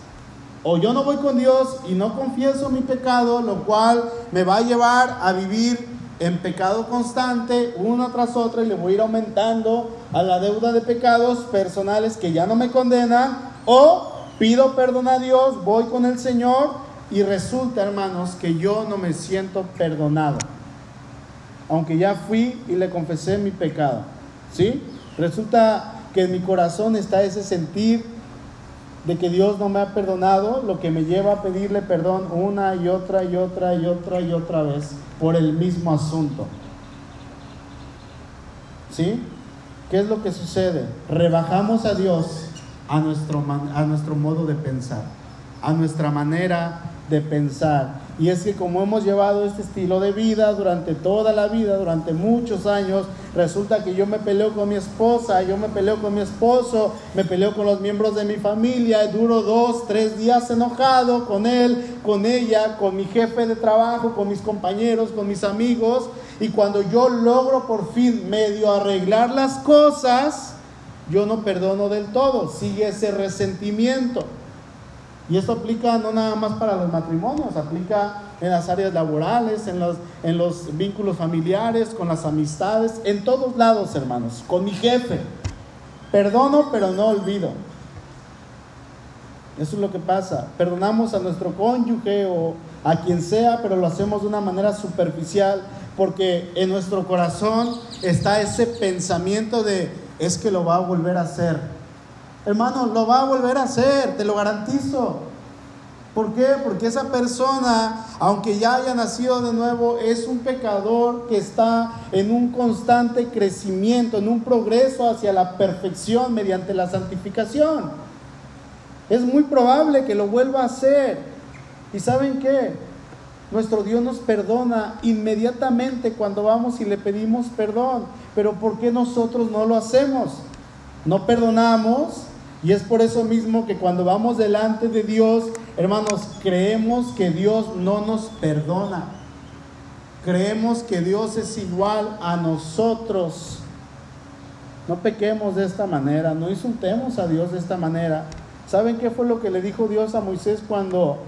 O yo no voy con Dios y no confieso mi pecado, lo cual me va a llevar a vivir en pecado constante, una tras otra, y le voy a ir aumentando a la deuda de pecados personales que ya no me condenan. O pido perdón a Dios, voy con el Señor y resulta, hermanos, que yo no me siento perdonado. Aunque ya fui y le confesé mi pecado. ¿Sí? Resulta que en mi corazón está ese sentir de que Dios no me ha perdonado, lo que me lleva a pedirle perdón una y otra y otra y otra y otra vez por el mismo asunto. ¿Sí? ¿Qué es lo que sucede? Rebajamos a Dios a nuestro, a nuestro modo de pensar, a nuestra manera de pensar. Y es que como hemos llevado este estilo de vida durante toda la vida, durante muchos años, resulta que yo me peleo con mi esposa, yo me peleo con mi esposo, me peleo con los miembros de mi familia, duro dos, tres días enojado con él, con ella, con mi jefe de trabajo, con mis compañeros, con mis amigos. Y cuando yo logro por fin medio arreglar las cosas, yo no perdono del todo, sigue ese resentimiento. Y esto aplica no nada más para los matrimonios, aplica en las áreas laborales, en los, en los vínculos familiares, con las amistades, en todos lados, hermanos, con mi jefe. Perdono, pero no olvido. Eso es lo que pasa. Perdonamos a nuestro cónyuge o a quien sea, pero lo hacemos de una manera superficial porque en nuestro corazón está ese pensamiento de es que lo va a volver a hacer Hermano, lo va a volver a hacer, te lo garantizo. ¿Por qué? Porque esa persona, aunque ya haya nacido de nuevo, es un pecador que está en un constante crecimiento, en un progreso hacia la perfección mediante la santificación. Es muy probable que lo vuelva a hacer. ¿Y saben qué? Nuestro Dios nos perdona inmediatamente cuando vamos y le pedimos perdón. Pero ¿por qué nosotros no lo hacemos? No perdonamos y es por eso mismo que cuando vamos delante de Dios, hermanos, creemos que Dios no nos perdona. Creemos que Dios es igual a nosotros. No pequemos de esta manera, no insultemos a Dios de esta manera. ¿Saben qué fue lo que le dijo Dios a Moisés cuando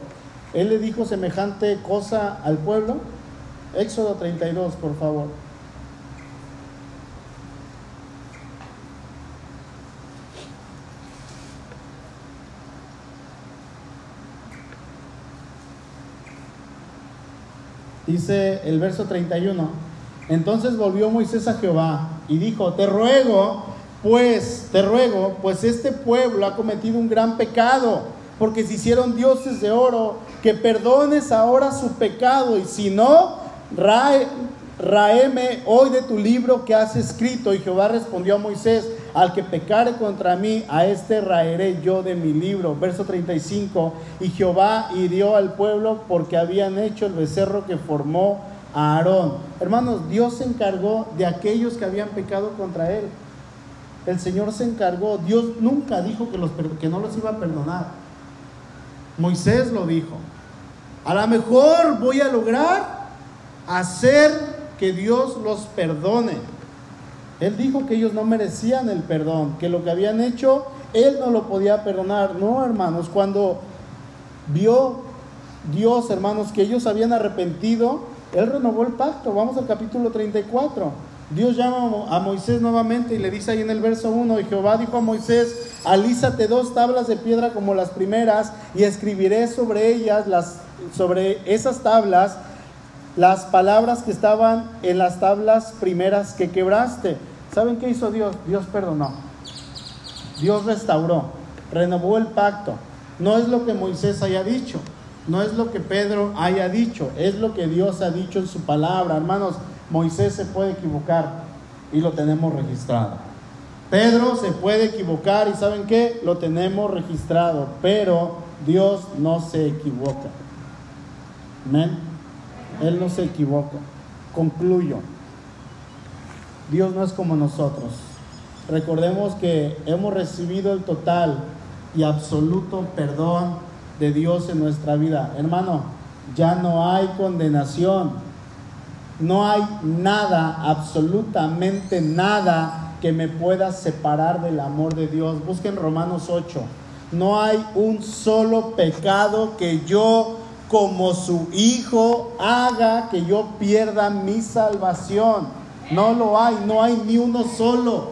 él le dijo semejante cosa al pueblo? Éxodo 32, por favor. Dice el verso 31. Entonces volvió Moisés a Jehová y dijo, te ruego, pues, te ruego, pues este pueblo ha cometido un gran pecado, porque se hicieron dioses de oro, que perdones ahora su pecado, y si no, raeme hoy de tu libro que has escrito. Y Jehová respondió a Moisés, al que pecare contra mí, a este raeré yo de mi libro. Verso 35. Y Jehová hirió al pueblo porque habían hecho el becerro que formó a Aarón. Hermanos, Dios se encargó de aquellos que habían pecado contra él. El Señor se encargó. Dios nunca dijo que, los, que no los iba a perdonar. Moisés lo dijo. A lo mejor voy a lograr hacer que Dios los perdone. Él dijo que ellos no merecían el perdón, que lo que habían hecho, Él no lo podía perdonar. No, hermanos, cuando vio Dios, hermanos, que ellos habían arrepentido, Él renovó el pacto. Vamos al capítulo 34. Dios llama a Moisés nuevamente y le dice ahí en el verso 1, y Jehová dijo a Moisés, alízate dos tablas de piedra como las primeras y escribiré sobre ellas, las, sobre esas tablas, las palabras que estaban en las tablas primeras que quebraste. ¿Saben qué hizo Dios? Dios perdonó. Dios restauró, renovó el pacto. No es lo que Moisés haya dicho, no es lo que Pedro haya dicho, es lo que Dios ha dicho en su palabra. Hermanos, Moisés se puede equivocar y lo tenemos registrado. Pedro se puede equivocar y ¿saben qué? Lo tenemos registrado, pero Dios no se equivoca. Amén. Él no se equivoca. Concluyo. Dios no es como nosotros. Recordemos que hemos recibido el total y absoluto perdón de Dios en nuestra vida. Hermano, ya no hay condenación. No hay nada, absolutamente nada que me pueda separar del amor de Dios. Busquen Romanos 8. No hay un solo pecado que yo como su hijo haga que yo pierda mi salvación. No lo hay, no hay ni uno solo.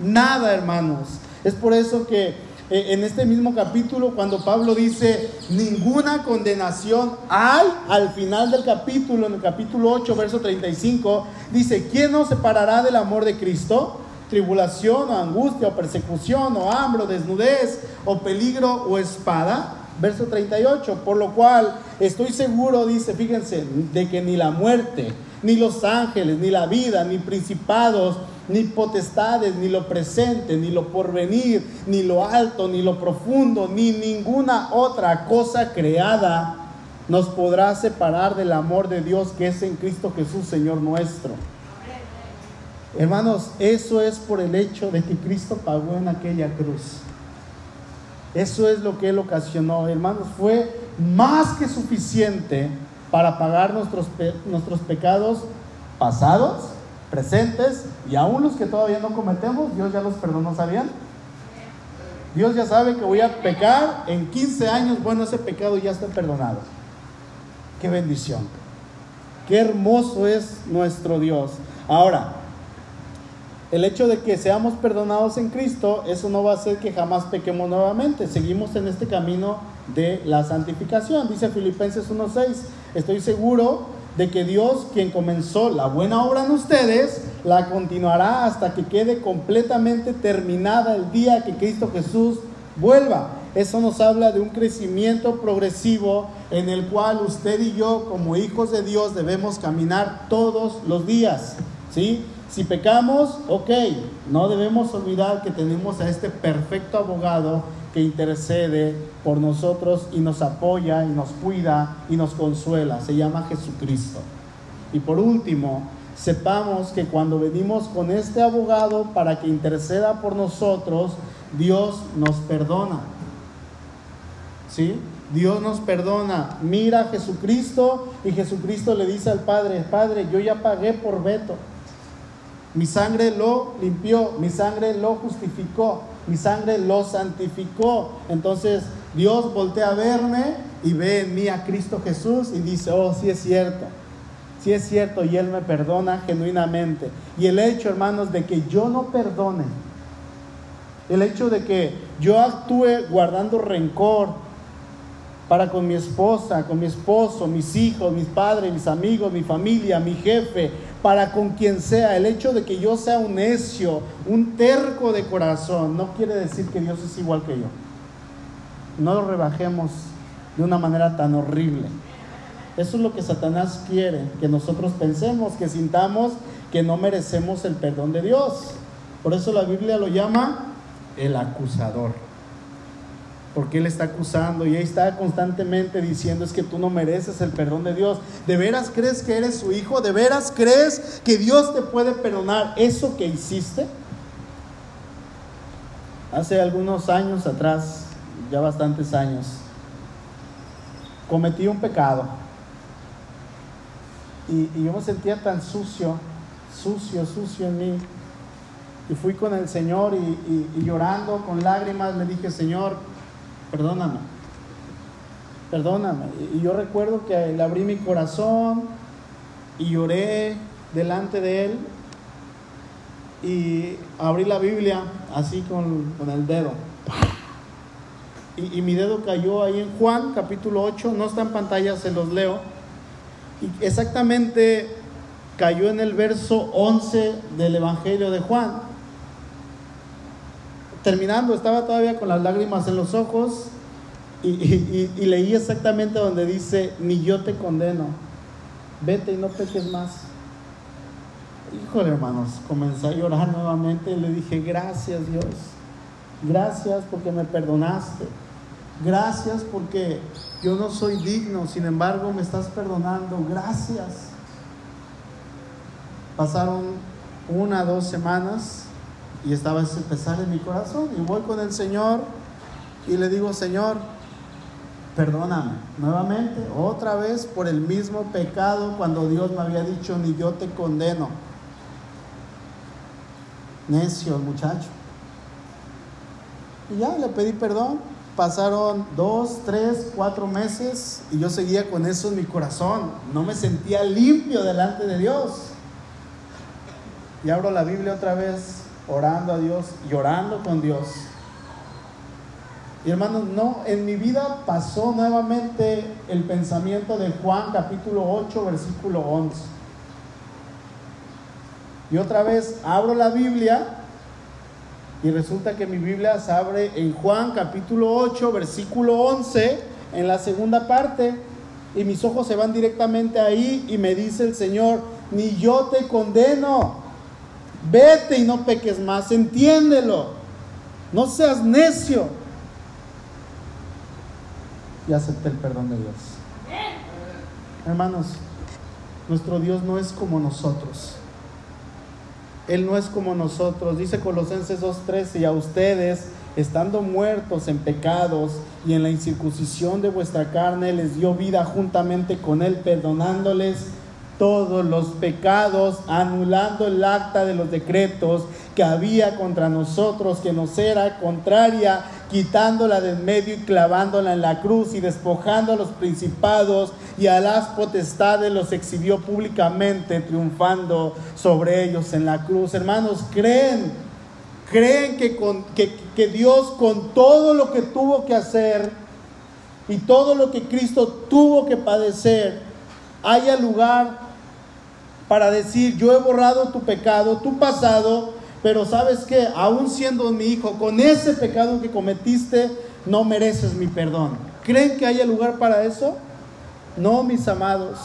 Nada, hermanos. Es por eso que en este mismo capítulo, cuando Pablo dice, ninguna condenación hay, al final del capítulo, en el capítulo 8, verso 35, dice, ¿quién nos separará del amor de Cristo? tribulación o angustia o persecución o hambre o desnudez o peligro o espada. Verso 38, por lo cual estoy seguro, dice, fíjense, de que ni la muerte, ni los ángeles, ni la vida, ni principados, ni potestades, ni lo presente, ni lo porvenir, ni lo alto, ni lo profundo, ni ninguna otra cosa creada nos podrá separar del amor de Dios que es en Cristo Jesús, Señor nuestro. Hermanos, eso es por el hecho de que Cristo pagó en aquella cruz. Eso es lo que Él ocasionó. Hermanos, fue más que suficiente para pagar nuestros, nuestros pecados pasados, presentes y aún los que todavía no cometemos. Dios ya los perdonó, ¿sabían? Dios ya sabe que voy a pecar en 15 años. Bueno, ese pecado ya está perdonado. Qué bendición. Qué hermoso es nuestro Dios. Ahora, el hecho de que seamos perdonados en Cristo, eso no va a hacer que jamás pequemos nuevamente. Seguimos en este camino de la santificación. Dice Filipenses 1.6, estoy seguro de que Dios, quien comenzó la buena obra en ustedes, la continuará hasta que quede completamente terminada el día que Cristo Jesús vuelva. Eso nos habla de un crecimiento progresivo en el cual usted y yo como hijos de Dios debemos caminar todos los días. ¿sí? Si pecamos, ok, no debemos olvidar que tenemos a este perfecto abogado que intercede por nosotros y nos apoya y nos cuida y nos consuela. Se llama Jesucristo. Y por último, sepamos que cuando venimos con este abogado para que interceda por nosotros, Dios nos perdona. ¿Sí? Dios nos perdona. Mira a Jesucristo y Jesucristo le dice al Padre, Padre, yo ya pagué por Beto. Mi sangre lo limpió, mi sangre lo justificó, mi sangre lo santificó. Entonces Dios voltea a verme y ve en mí a Cristo Jesús y dice, oh, sí es cierto, sí es cierto y Él me perdona genuinamente. Y el hecho, hermanos, de que yo no perdone, el hecho de que yo actúe guardando rencor, para con mi esposa, con mi esposo, mis hijos, mis padres, mis amigos, mi familia, mi jefe, para con quien sea. El hecho de que yo sea un necio, un terco de corazón, no quiere decir que Dios es igual que yo. No lo rebajemos de una manera tan horrible. Eso es lo que Satanás quiere, que nosotros pensemos, que sintamos que no merecemos el perdón de Dios. Por eso la Biblia lo llama el acusador porque Él está acusando y ahí está constantemente diciendo es que tú no mereces el perdón de Dios. ¿De veras crees que eres su hijo? ¿De veras crees que Dios te puede perdonar eso que hiciste? Hace algunos años atrás, ya bastantes años, cometí un pecado y, yo me sentía tan sucio, sucio, sucio en mí. Y fui con el Señor y llorando con lágrimas le dije, Señor, perdóname, perdóname. Y yo recuerdo que le abrí mi corazón y lloré delante de él y abrí la Biblia así con, el dedo. Y, y, mi dedo cayó ahí en Juan, capítulo 8, no está en pantalla, se los leo. Y exactamente cayó en el verso 11 del Evangelio de Juan terminando, estaba todavía con las lágrimas en los ojos y, leí exactamente donde dice, ni yo te condeno, vete y no peques más. Híjole hermanos, comencé a llorar nuevamente y le dije, gracias Dios, gracias porque me perdonaste, gracias porque yo no soy digno, sin embargo me estás perdonando, gracias. Pasaron una, dos semanas y estaba ese pesar en mi corazón. Y voy con el Señor y le digo, Señor, perdóname nuevamente, otra vez por el mismo pecado cuando Dios me había dicho, ni yo te condeno. Necio el muchacho. Y ya le pedí perdón. Pasaron dos, tres, cuatro meses y yo seguía con eso en mi corazón. No me sentía limpio delante de Dios. Y abro la Biblia otra vez orando a Dios, llorando con Dios. Y hermanos, no, en mi vida pasó nuevamente el pensamiento de Juan capítulo 8, versículo 11. Y otra vez abro la Biblia Y resulta que mi Biblia se abre en Juan capítulo 8, versículo 11, en la segunda parte. Y mis ojos se van directamente ahí y me dice el Señor, ni yo te condeno. Vete y no peques más, entiéndelo. No seas necio. Y acepté el perdón de Dios. Hermanos, nuestro Dios no es como nosotros. Él no es como nosotros. Dice Colosenses 2.13, y a ustedes, estando muertos en pecados y en la incircuncisión de vuestra carne, les dio vida juntamente con Él, perdonándoles todos los pecados, anulando el acta de los decretos que había contra nosotros, que nos era contraria, quitándola del medio y clavándola en la cruz y despojando a los principados y a las potestades los exhibió públicamente, triunfando sobre ellos en la cruz. Hermanos, creen, creen que, con, que, que Dios con todo lo que tuvo que hacer y todo lo que Cristo tuvo que padecer, haya lugar para decir, yo he borrado tu pecado, tu pasado, pero sabes que, aún siendo mi hijo, con ese pecado que cometiste, no mereces mi perdón. ¿Creen que haya lugar para eso? No, mis amados.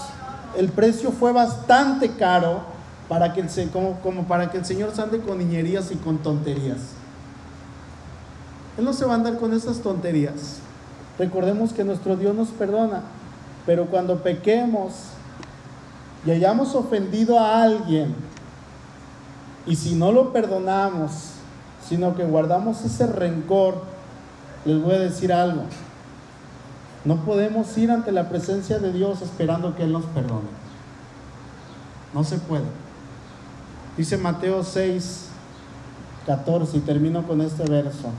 El precio fue bastante caro para que el, Señor se ande con niñerías y con tonterías. Él no se va a andar con esas tonterías. Recordemos que nuestro Dios nos perdona, pero cuando pequemos y hayamos ofendido a alguien, y si no lo perdonamos, sino que guardamos ese rencor, les voy a decir algo. No podemos ir ante la presencia de Dios esperando que Él nos perdone. No se puede. Dice Mateo 6, 14, y termino con este verso.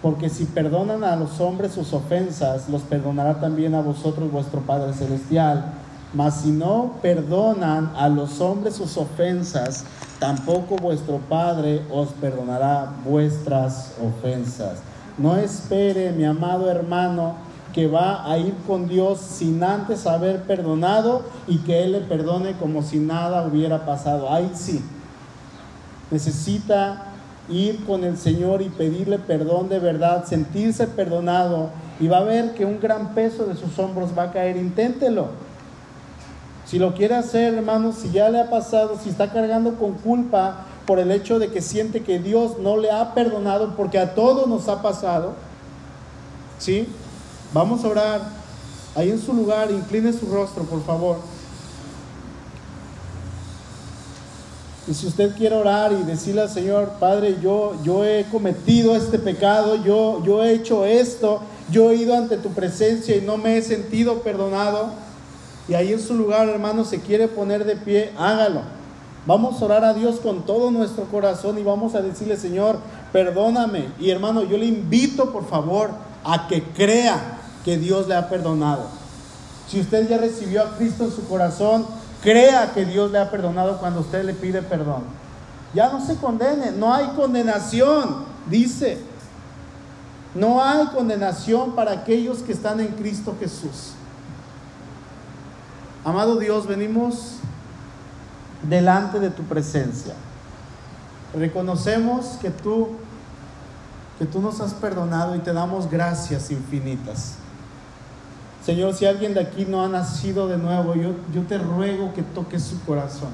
Porque si perdonan a los hombres sus ofensas, los perdonará también a vosotros vuestro Padre Celestial. Mas si no perdonan a los hombres sus ofensas, tampoco vuestro Padre os perdonará vuestras ofensas. No espere, mi amado hermano, que va a ir con Dios sin antes haber perdonado y que Él le perdone como si nada hubiera pasado. Ahí sí. Necesita ir con el Señor y pedirle perdón de verdad, sentirse perdonado y va a ver que un gran peso de sus hombros va a caer. Inténtelo. Si lo quiere hacer, hermanos, si ya le ha pasado, si está cargando con culpa por el hecho de que siente que Dios no le ha perdonado, porque a todos nos ha pasado, ¿sí? Vamos a orar. Ahí en su lugar, incline su rostro, por favor. Y si usted quiere orar y decirle al Señor, Padre, yo, yo he cometido este pecado, yo, yo he hecho esto, yo he ido ante tu presencia y no me he sentido perdonado y ahí en su lugar, hermano, se quiere poner de pie, hágalo. Vamos a orar a Dios con todo nuestro corazón y vamos a decirle, Señor, perdóname. Y hermano, yo le invito, por favor, a que crea que Dios le ha perdonado. Si usted ya recibió a Cristo en su corazón, crea que Dios le ha perdonado cuando usted le pide perdón. Ya no se condene, no hay condenación, dice. No hay condenación para aquellos que están en Cristo Jesús. Amado Dios, venimos delante de tu presencia. Reconocemos que tú que tú nos has perdonado y te damos gracias infinitas. Señor, si alguien de aquí no ha nacido de nuevo, yo, yo te ruego que toques su corazón.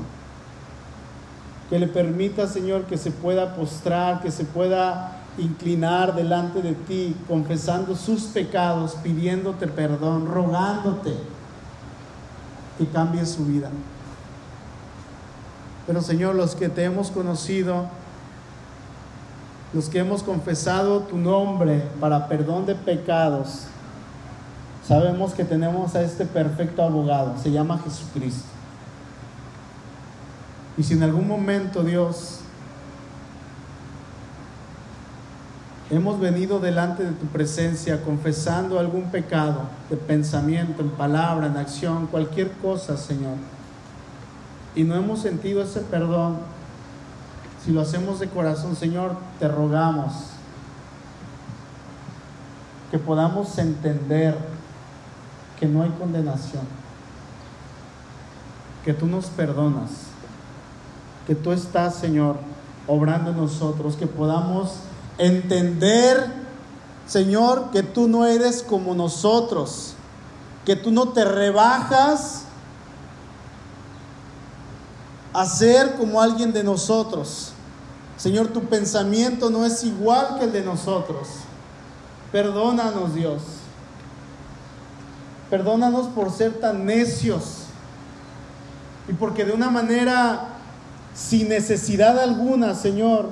Que le permita, Señor, que se pueda postrar, que se pueda inclinar delante de ti, confesando sus pecados, pidiéndote perdón, rogándote que cambie su vida. Pero Señor, los que te hemos conocido, los que hemos confesado tu nombre para perdón de pecados, sabemos que tenemos a este perfecto abogado, se llama Jesucristo. Y si en algún momento, Dios, hemos venido delante de tu presencia confesando algún pecado de pensamiento, en palabra, en acción, cualquier cosa, Señor. Y no hemos sentido ese perdón. Si lo hacemos de corazón, Señor, te rogamos que podamos entender que no hay condenación, que tú nos perdonas, que tú estás, Señor, obrando en nosotros, que podamos entender, Señor, que tú no eres como nosotros, que tú no te rebajas a ser como alguien de nosotros. Señor, tu pensamiento no es igual que el de nosotros. Perdónanos, Dios. Perdónanos por ser tan necios y porque de una manera sin necesidad alguna, Señor,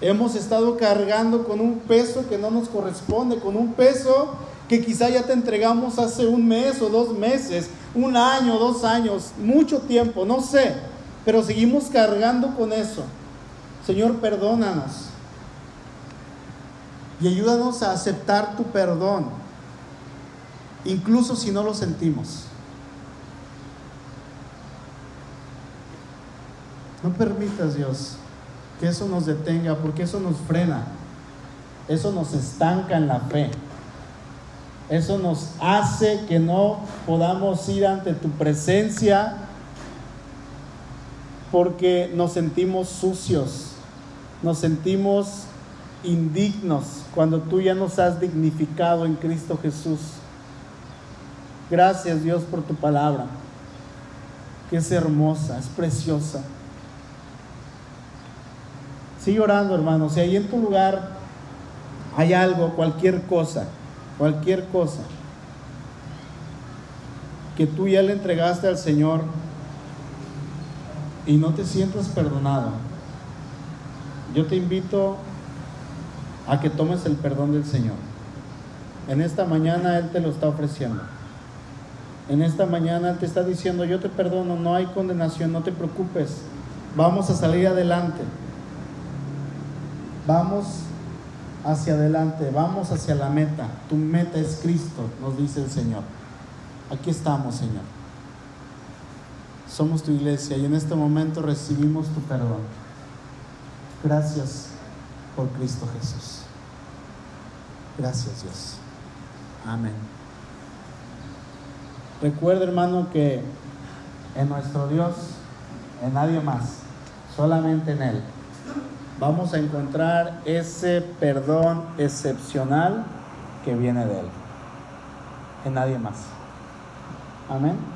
hemos estado cargando con un peso que no nos corresponde, con un peso que quizá ya te entregamos hace un mes o dos meses, un año, dos años, mucho tiempo, no sé, pero seguimos cargando con eso. Señor, perdónanos y ayúdanos a aceptar tu perdón, incluso si no lo sentimos. No permitas, Dios, que eso nos detenga, porque eso nos frena, eso nos estanca en la fe, eso nos hace que no podamos ir ante tu presencia porque nos sentimos sucios, nos sentimos indignos cuando tú ya nos has dignificado en Cristo Jesús. Gracias Dios por tu palabra, que es hermosa, es preciosa. Sigue orando, hermano. Si ahí en tu lugar hay algo, cualquier cosa, cualquier cosa, que tú ya le entregaste al Señor y no te sientas perdonado, yo te invito a que tomes el perdón del Señor. En esta mañana Él te lo está ofreciendo. En esta mañana Él te está diciendo, yo te perdono, no hay condenación, no te preocupes, vamos a salir adelante. Vamos hacia adelante, vamos hacia la meta. Tu meta es Cristo, nos dice el Señor. Aquí estamos, Señor. Somos tu iglesia y en este momento recibimos tu perdón. Gracias por Cristo Jesús. Gracias Dios. Amén. Recuerda hermano que en nuestro Dios, en nadie más, solamente en Él vamos a encontrar ese perdón excepcional que viene de Él, en nadie más. Amén.